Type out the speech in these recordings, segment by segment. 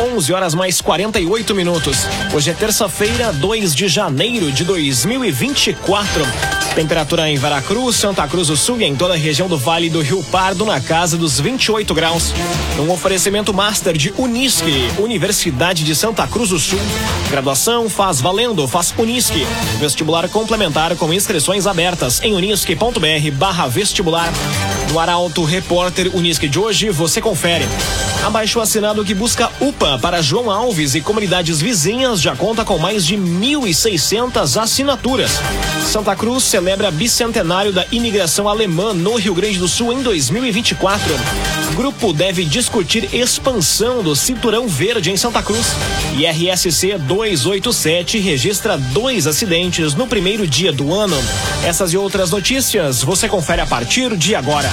11 horas mais 48 minutos. Hoje é terça-feira, 2 de janeiro de 2024. Temperatura em Veracruz, Santa Cruz do Sul e em toda a região do Vale do Rio Pardo na casa dos 28 graus. Um oferecimento master de Unisque, Universidade de Santa Cruz do Sul. Graduação faz valendo, faz Unisque. Vestibular complementar com inscrições abertas em unisque.br barra vestibular. No Arauto Repórter Unisque de hoje, você confere. Abaixo o assinado que busca UPA para João Alves e comunidades vizinhas já conta com mais de 1.600 assinaturas. Santa Cruz celebra bicentenário da imigração alemã no Rio Grande do Sul em 2024. Grupo deve discutir expansão do cinturão verde em Santa Cruz. E RSC 287 registra dois acidentes no primeiro dia do ano. Essas e outras notícias você confere a partir de agora.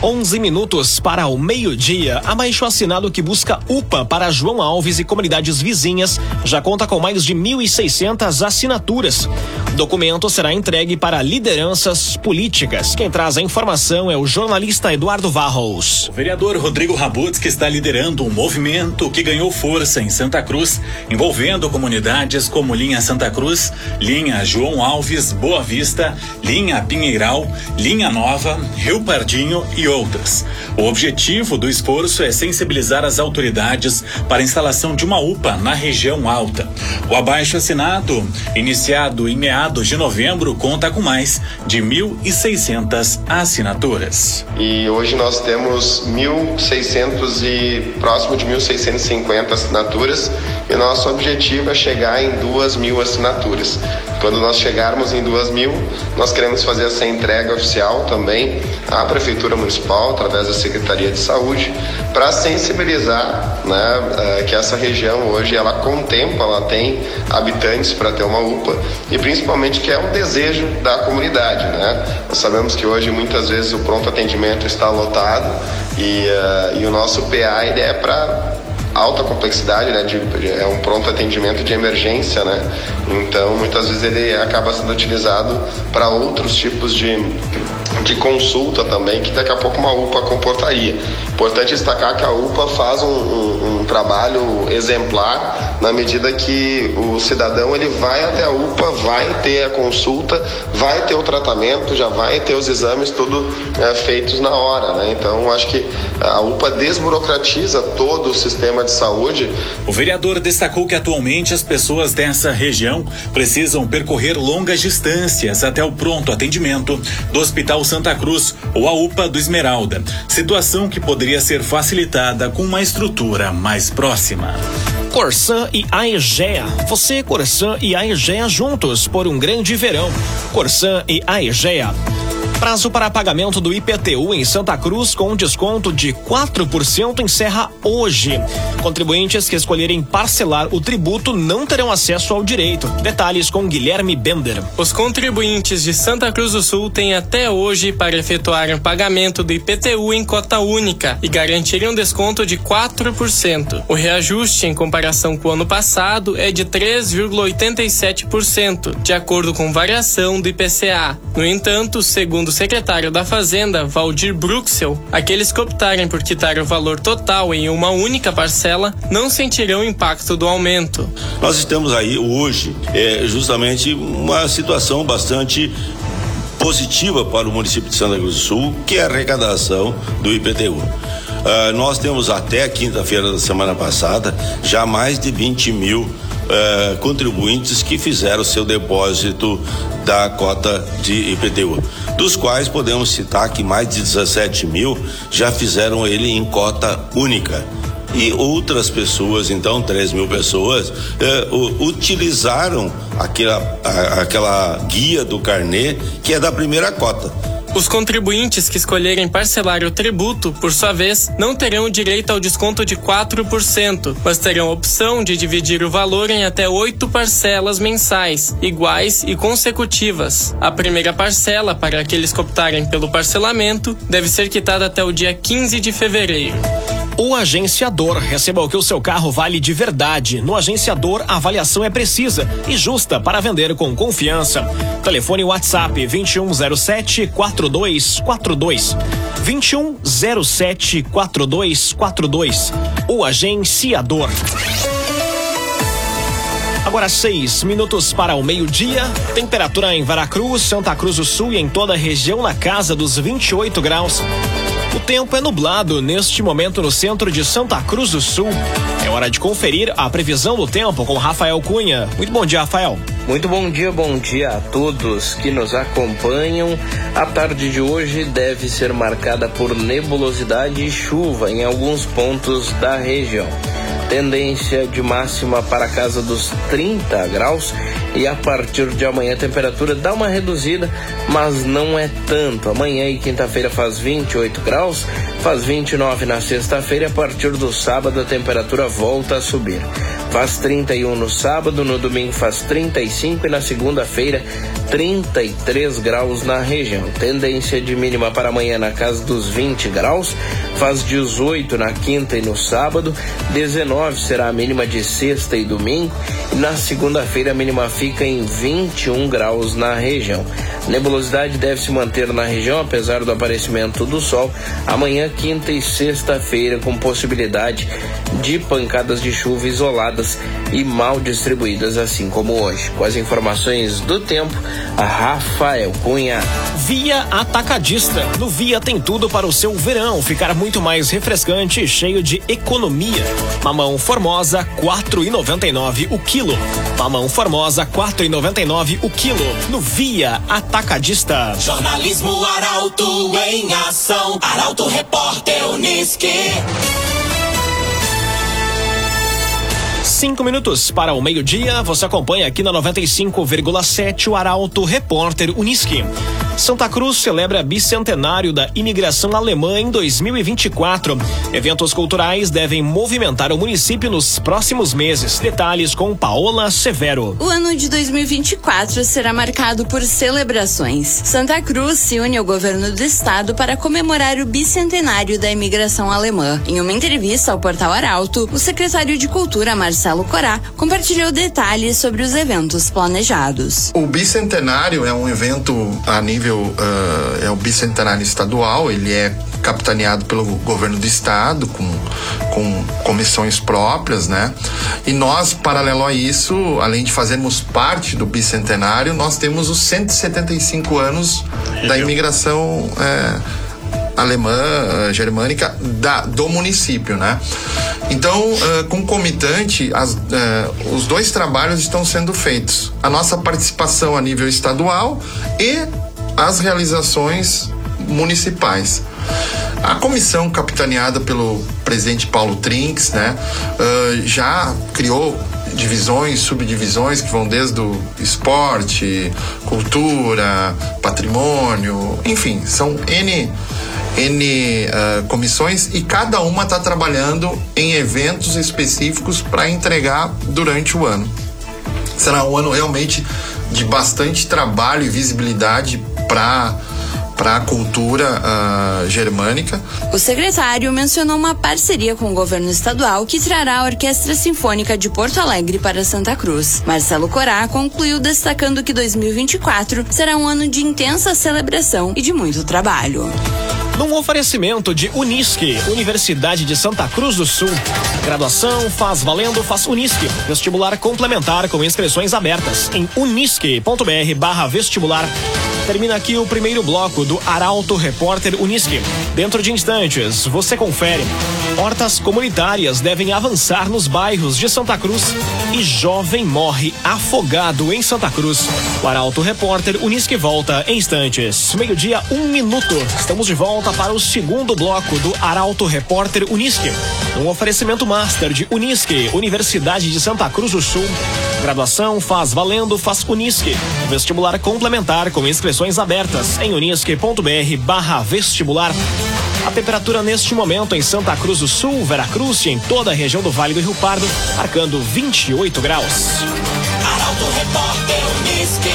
11 minutos para o meio-dia. Abaixo assinado que busca UPA para João Alves e comunidades vizinhas já conta com mais de 1.600 assinaturas. O documento será entregue para lideranças políticas. Quem traz a informação é o jornalista Eduardo Varros. O vereador Rodrigo Rabutz, que está liderando um movimento que ganhou força em Santa Cruz, envolvendo comunidades como Linha Santa Cruz, Linha João Alves, Boa Vista, Linha Pinheiral, Linha Nova, Rio Pardinho e outras. O objetivo do esforço é sensibilizar as autoridades para a instalação de uma UPA na região alta. O abaixo assinado, iniciado em meados de novembro, conta com mais de 1.600 assinaturas. E hoje nós temos 1.600 e próximo de 1.650 assinaturas e nosso objetivo é chegar em 2 mil assinaturas. Quando nós chegarmos em 2 mil, nós queremos fazer essa entrega oficial também à Prefeitura Municipal, através da Secretaria de Saúde, para sensibilizar né, que essa região hoje ela contempla, ela tem habitantes para ter uma UPA e principalmente que é um desejo da comunidade. Né? Nós sabemos que hoje muitas vezes o pronto atendimento está lotado e, uh, e o nosso PA ele é para alta complexidade, né? De, é um pronto atendimento de emergência, né? Então, muitas vezes ele acaba sendo utilizado para outros tipos de, de consulta também, que daqui a pouco uma UPA comportaria. Importante destacar que a UPA faz um, um, um trabalho exemplar na medida que o cidadão ele vai até a UPA, vai ter a consulta, vai ter o tratamento, já vai ter os exames tudo é, feitos na hora, né? Então, acho que a UPA desburocratiza todo o sistema de saúde. O vereador destacou que atualmente as pessoas dessa região precisam percorrer longas distâncias até o pronto atendimento do Hospital Santa Cruz ou a UPA do Esmeralda, situação que poderia ser facilitada com uma estrutura mais próxima. Corsan e Aegea. Você, Corsan e Aegea juntos por um grande verão. Corsan e Aegea. Prazo para pagamento do IPTU em Santa Cruz com desconto de 4% encerra hoje. Contribuintes que escolherem parcelar o tributo não terão acesso ao direito. Detalhes com Guilherme Bender. Os contribuintes de Santa Cruz do Sul têm até hoje para efetuar o pagamento do IPTU em cota única e garantirem um desconto de 4%. O reajuste em comparação com o ano passado é de 3,87%, de acordo com variação do IPCA. No entanto, segundo Segundo o secretário da Fazenda, Valdir Bruxel, aqueles que optarem por quitar o valor total em uma única parcela não sentirão o impacto do aumento. Nós estamos aí hoje é, justamente uma situação bastante positiva para o município de Santa Cruz do Sul, que é a arrecadação do IPTU. Uh, ah, nós temos até quinta-feira da semana passada já mais de 20 mil Uh, contribuintes que fizeram seu depósito da cota de IPTU, dos quais podemos citar que mais de 17 mil já fizeram ele em cota única e outras pessoas, então 3 mil pessoas, eh, utilizaram aquela, a, aquela guia do carnê que é da primeira cota. Os contribuintes que escolherem parcelar o tributo, por sua vez, não terão direito ao desconto de 4%, mas terão a opção de dividir o valor em até oito parcelas mensais, iguais e consecutivas. A primeira parcela, para aqueles que optarem pelo parcelamento, deve ser quitada até o dia 15 de fevereiro. O agenciador. Receba o que o seu carro vale de verdade. No agenciador, a avaliação é precisa e justa para vender com confiança. Telefone WhatsApp 2107 4242. 2107 4242. O agenciador. Agora seis minutos para o meio-dia. Temperatura em Veracruz, Santa Cruz do Sul e em toda a região na casa dos 28 graus. O tempo é nublado neste momento no centro de Santa Cruz do Sul. É hora de conferir a previsão do tempo com Rafael Cunha. Muito bom dia, Rafael. Muito bom dia, bom dia a todos que nos acompanham. A tarde de hoje deve ser marcada por nebulosidade e chuva em alguns pontos da região. Tendência de máxima para a casa dos 30 graus e a partir de amanhã a temperatura dá uma reduzida, mas não é tanto. Amanhã e quinta-feira faz 28 graus, faz 29 na sexta-feira a partir do sábado a temperatura volta a subir. Faz 31 no sábado, no domingo faz 35 e na segunda-feira 33 graus na região. Tendência de mínima para amanhã na casa dos 20 graus, faz 18 na quinta e no sábado, 19 será a mínima de sexta e domingo, e na segunda-feira a mínima fica em 21 graus na região. Nebulosidade deve se manter na região apesar do aparecimento do sol amanhã, quinta e sexta-feira, com possibilidade de pancadas de chuva isoladas e mal distribuídas, assim como hoje. Com as informações do tempo, a Rafael Cunha. Via Atacadista. No Via tem tudo para o seu verão ficar muito mais refrescante e cheio de economia. Mamão Formosa, quatro e noventa e nove o quilo. Mamão Formosa, quatro e noventa e nove o quilo. No Via Atacadista. Jornalismo Arauto em ação. Arauto Repórter Uniski. Cinco minutos para o meio-dia. Você acompanha aqui na 95,7 o Arauto Repórter Uniski. Santa Cruz celebra bicentenário da imigração alemã em 2024. Eventos culturais devem movimentar o município nos próximos meses. Detalhes com Paola Severo. O ano de 2024 será marcado por celebrações. Santa Cruz se une ao governo do estado para comemorar o bicentenário da imigração alemã. Em uma entrevista ao portal Arauto, o secretário de Cultura, Marcelo Corá, compartilhou detalhes sobre os eventos planejados. O bicentenário é um evento a nível uh, é o bicentenário estadual, ele é capitaneado pelo governo do estado com, com comissões próprias, né? E nós, paralelo a isso, além de fazermos parte do bicentenário, nós temos os 175 anos da imigração é, alemã, germânica da, do município, né? Então, uh, concomitante, as, uh, os dois trabalhos estão sendo feitos. A nossa participação a nível estadual e as realizações municipais. A comissão capitaneada pelo presidente Paulo Trinks, né, uh, já criou divisões, subdivisões que vão desde o esporte, cultura, patrimônio, enfim, são N, N uh, comissões e cada uma está trabalhando em eventos específicos para entregar durante o ano. Será um ano realmente de bastante trabalho e visibilidade para para a cultura uh, germânica. O secretário mencionou uma parceria com o governo estadual que trará a Orquestra Sinfônica de Porto Alegre para Santa Cruz. Marcelo Corá concluiu destacando que 2024 será um ano de intensa celebração e de muito trabalho. Num oferecimento de Unisque, Universidade de Santa Cruz do Sul. Graduação faz valendo, faz Unisque. Vestibular complementar com inscrições abertas em unisque.br barra vestibular. Termina aqui o primeiro bloco do Arauto Repórter Unisque. Dentro de instantes, você confere. Hortas comunitárias devem avançar nos bairros de Santa Cruz e jovem morre afogado em Santa Cruz. O Arauto Repórter Unisque volta em instantes. Meio-dia, um minuto. Estamos de volta para o segundo bloco do Arauto Repórter Unisque. Um oferecimento master de Unisque, Universidade de Santa Cruz do Sul. Graduação faz valendo, faz Unisque. Vestibular complementar com inscrições abertas em unisque.br barra vestibular. A temperatura neste momento em Santa Cruz do Sul, Veracruz e em toda a região do Vale do Rio Pardo, marcando 28 graus. Arauto Repórter Unisque.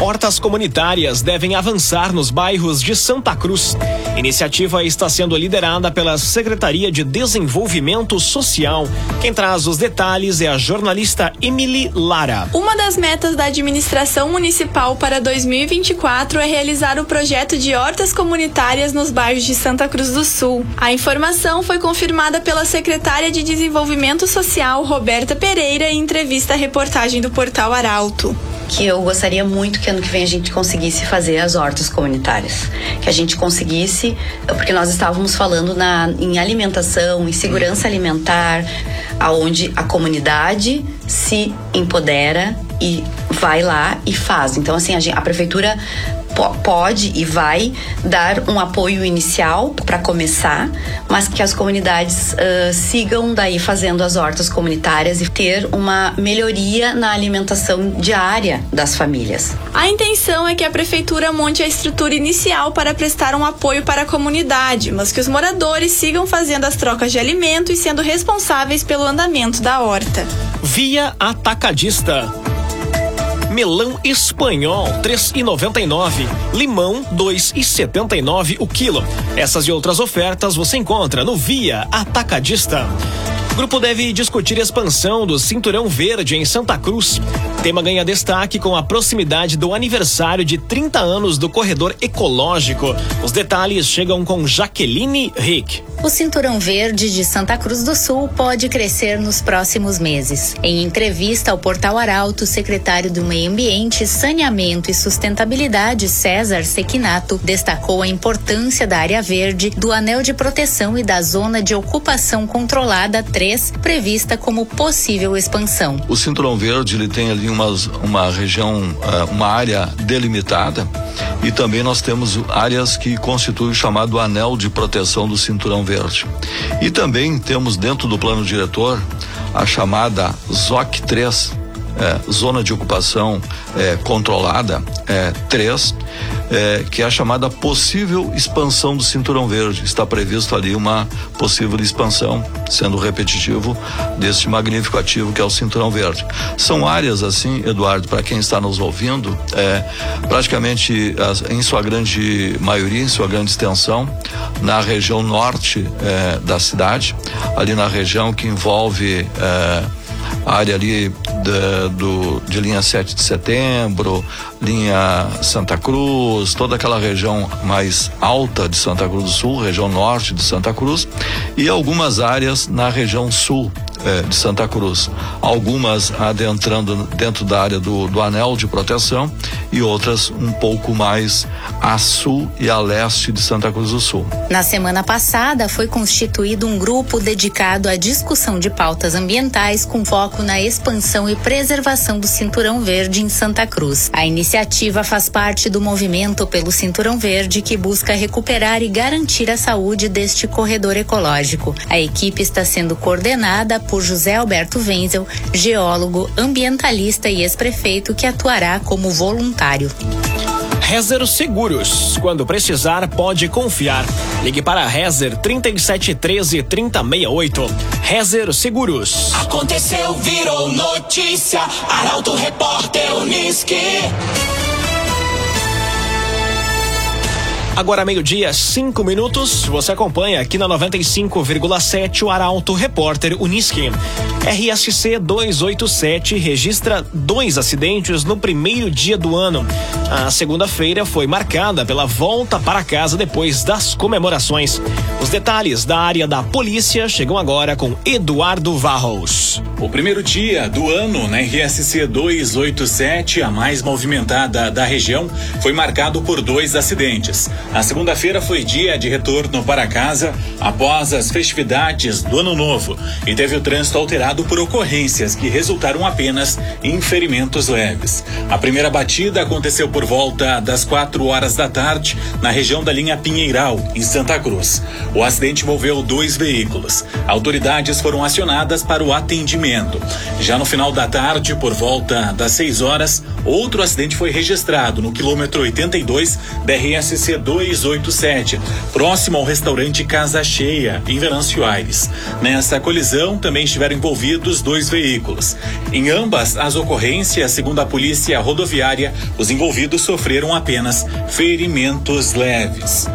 Hortas comunitárias devem avançar nos bairros de Santa Cruz. Iniciativa está sendo liderada pela Secretaria de Desenvolvimento Social. Quem traz os detalhes é a jornalista Emily Lara. Uma das metas da administração municipal para 2024 é realizar o projeto de hortas comunitárias nos bairros de Santa Cruz do Sul. A informação foi confirmada pela secretária de Desenvolvimento Social, Roberta Pereira, em entrevista à reportagem do portal Arauto que eu gostaria muito que ano que vem a gente conseguisse fazer as hortas comunitárias. Que a gente conseguisse, porque nós estávamos falando na, em alimentação, em segurança alimentar, aonde a comunidade se empodera e vai lá e faz. Então, assim, a, gente, a prefeitura pode e vai dar um apoio inicial para começar, mas que as comunidades uh, sigam daí fazendo as hortas comunitárias e ter uma melhoria na alimentação diária das famílias. A intenção é que a prefeitura monte a estrutura inicial para prestar um apoio para a comunidade, mas que os moradores sigam fazendo as trocas de alimento e sendo responsáveis pelo andamento da horta. Via Atacadista melão espanhol 3,99, limão 2,79 o quilo. Essas e outras ofertas você encontra no Via Atacadista. O grupo deve discutir expansão do Cinturão Verde em Santa Cruz. O tema ganha destaque com a proximidade do aniversário de 30 anos do corredor ecológico. Os detalhes chegam com Jaqueline Rick. O Cinturão Verde de Santa Cruz do Sul pode crescer nos próximos meses. Em entrevista ao Portal Arauto, o secretário do Meio Ambiente, Saneamento e Sustentabilidade, César Sequinato, destacou a importância da área verde, do anel de proteção e da zona de ocupação controlada 3, prevista como possível expansão. O Cinturão Verde ele tem ali uma, uma região, eh, uma área delimitada e também nós temos áreas que constituem o chamado anel de proteção do cinturão verde. E também temos dentro do plano diretor a chamada ZOC 3, é, zona de ocupação é, controlada é, 3, é, que é a chamada possível expansão do cinturão verde. Está previsto ali uma possível expansão, sendo repetitivo, deste magnífico ativo que é o cinturão verde. São áreas assim, Eduardo, para quem está nos ouvindo, é, praticamente as, em sua grande maioria, em sua grande extensão, na região norte é, da cidade, ali na região que envolve é, a área ali do, de linha 7 de setembro, linha Santa Cruz, toda aquela região mais alta de Santa Cruz do Sul, região norte de Santa Cruz, e algumas áreas na região sul eh, de Santa Cruz. Algumas adentrando dentro da área do, do anel de proteção e outras um pouco mais a sul e a leste de Santa Cruz do Sul. Na semana passada foi constituído um grupo dedicado à discussão de pautas ambientais com foco na expansão e preservação do Cinturão Verde em Santa Cruz. A iniciativa faz parte do movimento pelo Cinturão Verde que busca recuperar e garantir a saúde deste corredor ecológico. A equipe está sendo coordenada por José Alberto Wenzel, geólogo, ambientalista e ex-prefeito que atuará como voluntário. Rezer Seguros. Quando precisar, pode confiar. Ligue para Rezer 3713 3068. Rezer Seguros. Aconteceu, virou notícia. Arauto Repórter Uniski. Agora meio-dia, cinco minutos. Você acompanha aqui na 95,7 o Arauto Repórter Uniski. RSC 287 registra dois acidentes no primeiro dia do ano. A segunda-feira foi marcada pela volta para casa depois das comemorações. Os detalhes da área da polícia chegam agora com Eduardo Varros. O primeiro dia do ano na RSC 287, a mais movimentada da região, foi marcado por dois acidentes. A segunda-feira foi dia de retorno para casa após as festividades do Ano Novo e teve o trânsito alterado por ocorrências que resultaram apenas em ferimentos leves. A primeira batida aconteceu por volta das quatro horas da tarde na região da linha Pinheiral, em Santa Cruz. O acidente envolveu dois veículos. Autoridades foram acionadas para o atendimento. Já no final da tarde, por volta das 6 horas, outro acidente foi registrado no quilômetro 82 da RSC 287, próximo ao restaurante Casa Cheia, em Venâncio Aires. Nessa colisão também estiveram envolvidos dois veículos. Em ambas as ocorrências, segundo a polícia rodoviária, os envolvidos sofreram apenas ferimentos leves.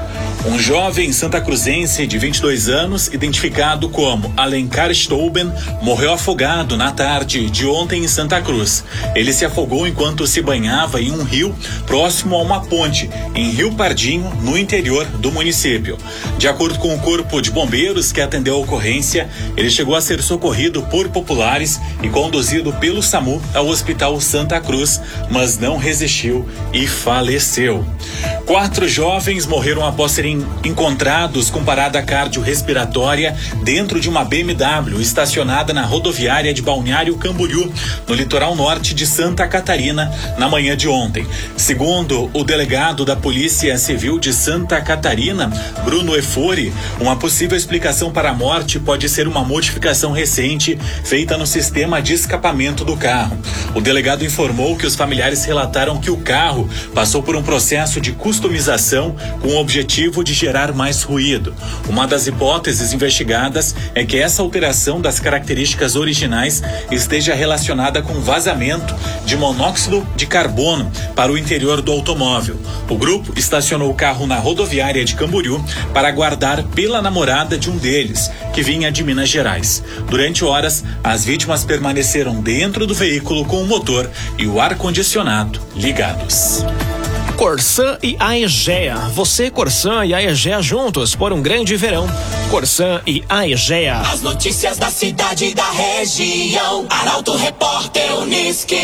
Um jovem santa cruzense de 22 anos, identificado como Alencar Stouben, morreu afogado na tarde de ontem em Santa Cruz. Ele se afogou enquanto se banhava em um rio próximo a uma ponte, em Rio Pardinho, no interior do município. De acordo com o Corpo de Bombeiros que atendeu a ocorrência, ele chegou a ser socorrido por populares e conduzido pelo SAMU ao Hospital Santa Cruz, mas não resistiu e faleceu. Quatro jovens morreram após serem encontrados com parada cardiorrespiratória dentro de uma BMW estacionada na rodoviária de Balneário Camboriú, no litoral norte de Santa Catarina, na manhã de ontem. Segundo o delegado da Polícia Civil de Santa Catarina, Bruno Efori, uma possível explicação para a morte pode ser uma modificação recente feita no sistema de escapamento do carro. O delegado informou que os familiares relataram que o carro passou por um processo de customização com o objetivo de gerar mais ruído. Uma das hipóteses investigadas é que essa alteração das características originais esteja relacionada com vazamento de monóxido de carbono para o interior do automóvel. O grupo estacionou o carro na rodoviária de Camboriú para aguardar pela namorada de um deles, que vinha de Minas Gerais. Durante horas, as vítimas permaneceram dentro do veículo com o motor e o ar-condicionado ligados. Corsã e Aegea. Você, Corsã e Aegea juntos por um grande verão. Corsã e Aegea. As notícias da cidade e da região. Arauto Repórter Uniski.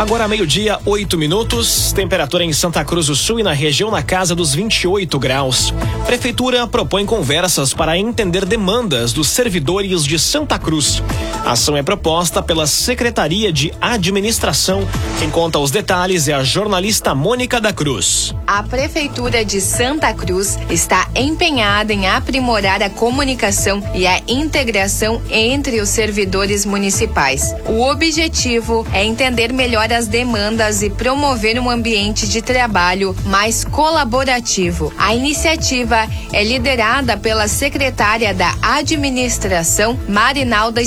Agora meio-dia, 8 minutos. Temperatura em Santa Cruz do Sul e na região na casa dos 28 graus. Prefeitura propõe conversas para entender demandas dos servidores de Santa Cruz. A ação é proposta pela Secretaria de Administração. Quem conta os detalhes é a jornalista Mônica da Cruz. A Prefeitura de Santa Cruz está empenhada em aprimorar a comunicação e a integração entre os servidores municipais. O objetivo é entender melhor as demandas e promover um ambiente de trabalho mais colaborativo. A iniciativa é liderada pela secretária da Administração, Marinalda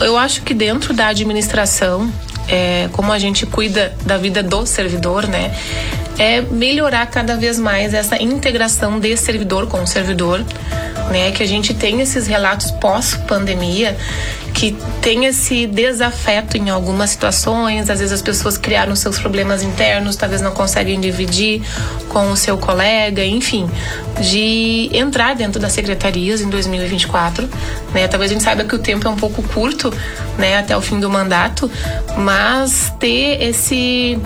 Eu acho que dentro da administração, é, como a gente cuida da vida do servidor, né? É melhorar cada vez mais essa integração de servidor com servidor, né? Que a gente tem esses relatos pós-pandemia que tem esse desafeto em algumas situações, às vezes as pessoas criaram seus problemas internos, talvez não conseguem dividir com o seu colega, enfim, de entrar dentro das secretarias em 2024, né? Talvez a gente saiba que o tempo é um pouco curto, né, até o fim do mandato, mas ter esse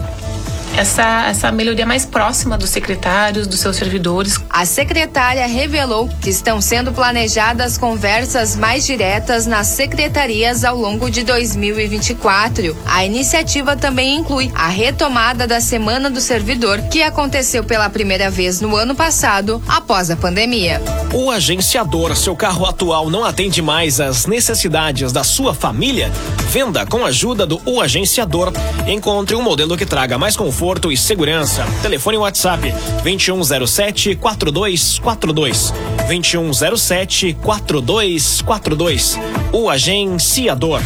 essa, essa melhoria mais próxima dos secretários, dos seus servidores. A secretária revelou que estão sendo planejadas conversas mais diretas nas secretarias ao longo de 2024. A iniciativa também inclui a retomada da Semana do Servidor, que aconteceu pela primeira vez no ano passado, após a pandemia. O agenciador, seu carro atual não atende mais às necessidades da sua família? Venda com a ajuda do O Agenciador. Encontre um modelo que traga mais conforto e segurança. Telefone WhatsApp 2107 4242. 2107 4242. O Agenciador.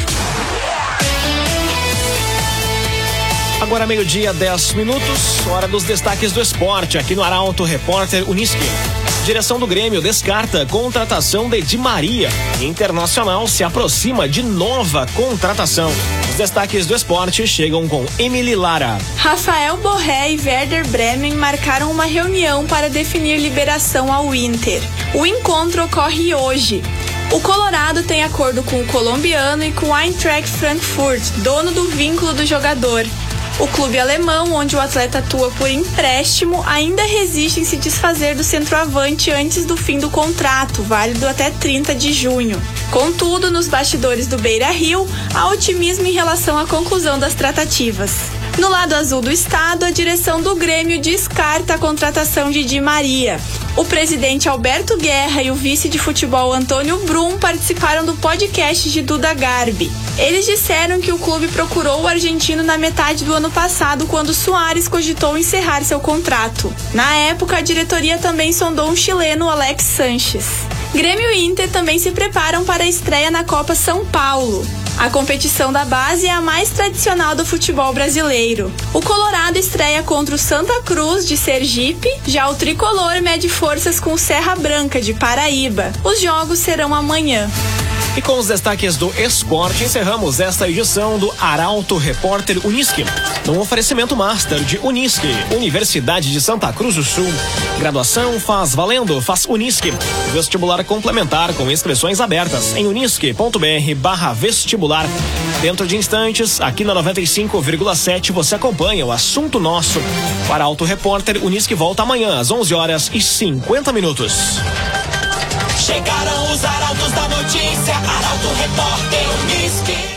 Agora meio-dia, 10 minutos, hora dos destaques do esporte aqui no Arauto Repórter Uniski. Direção do Grêmio descarta contratação de Di Maria. Internacional se aproxima de nova contratação. Os destaques do esporte chegam com Emily Lara. Rafael Borré e Werder Bremen marcaram uma reunião para definir liberação ao Inter. O encontro ocorre hoje. O Colorado tem acordo com o colombiano e com o Eintracht Frankfurt, dono do vínculo do jogador. O clube alemão, onde o atleta atua por empréstimo, ainda resiste em se desfazer do centroavante antes do fim do contrato, válido até 30 de junho. Contudo, nos bastidores do Beira Rio, há otimismo em relação à conclusão das tratativas. No lado azul do estado, a direção do Grêmio descarta a contratação de Di Maria. O presidente Alberto Guerra e o vice de futebol Antônio Brum participaram do podcast de Duda Garbi. Eles disseram que o clube procurou o argentino na metade do ano passado, quando Soares cogitou encerrar seu contrato. Na época, a diretoria também sondou um chileno, Alex Sanches. Grêmio e Inter também se preparam para a estreia na Copa São Paulo. A competição da base é a mais tradicional do futebol brasileiro. O Colorado estreia contra o Santa Cruz de Sergipe, já o tricolor mede forças com o Serra Branca de Paraíba. Os jogos serão amanhã. E com os destaques do esporte, encerramos esta edição do Arauto Repórter Unisque. No oferecimento master de Unisque, Universidade de Santa Cruz do Sul. Graduação faz valendo, faz Unisque. Vestibular complementar com inscrições abertas em unisque.br barra vestibular. Dentro de instantes, aqui na 95,7 você acompanha o assunto nosso. O Arauto Repórter Unisque volta amanhã às 11 horas e 50 minutos. Chegaram os arautos da notícia, Arauto Repórter Unisque.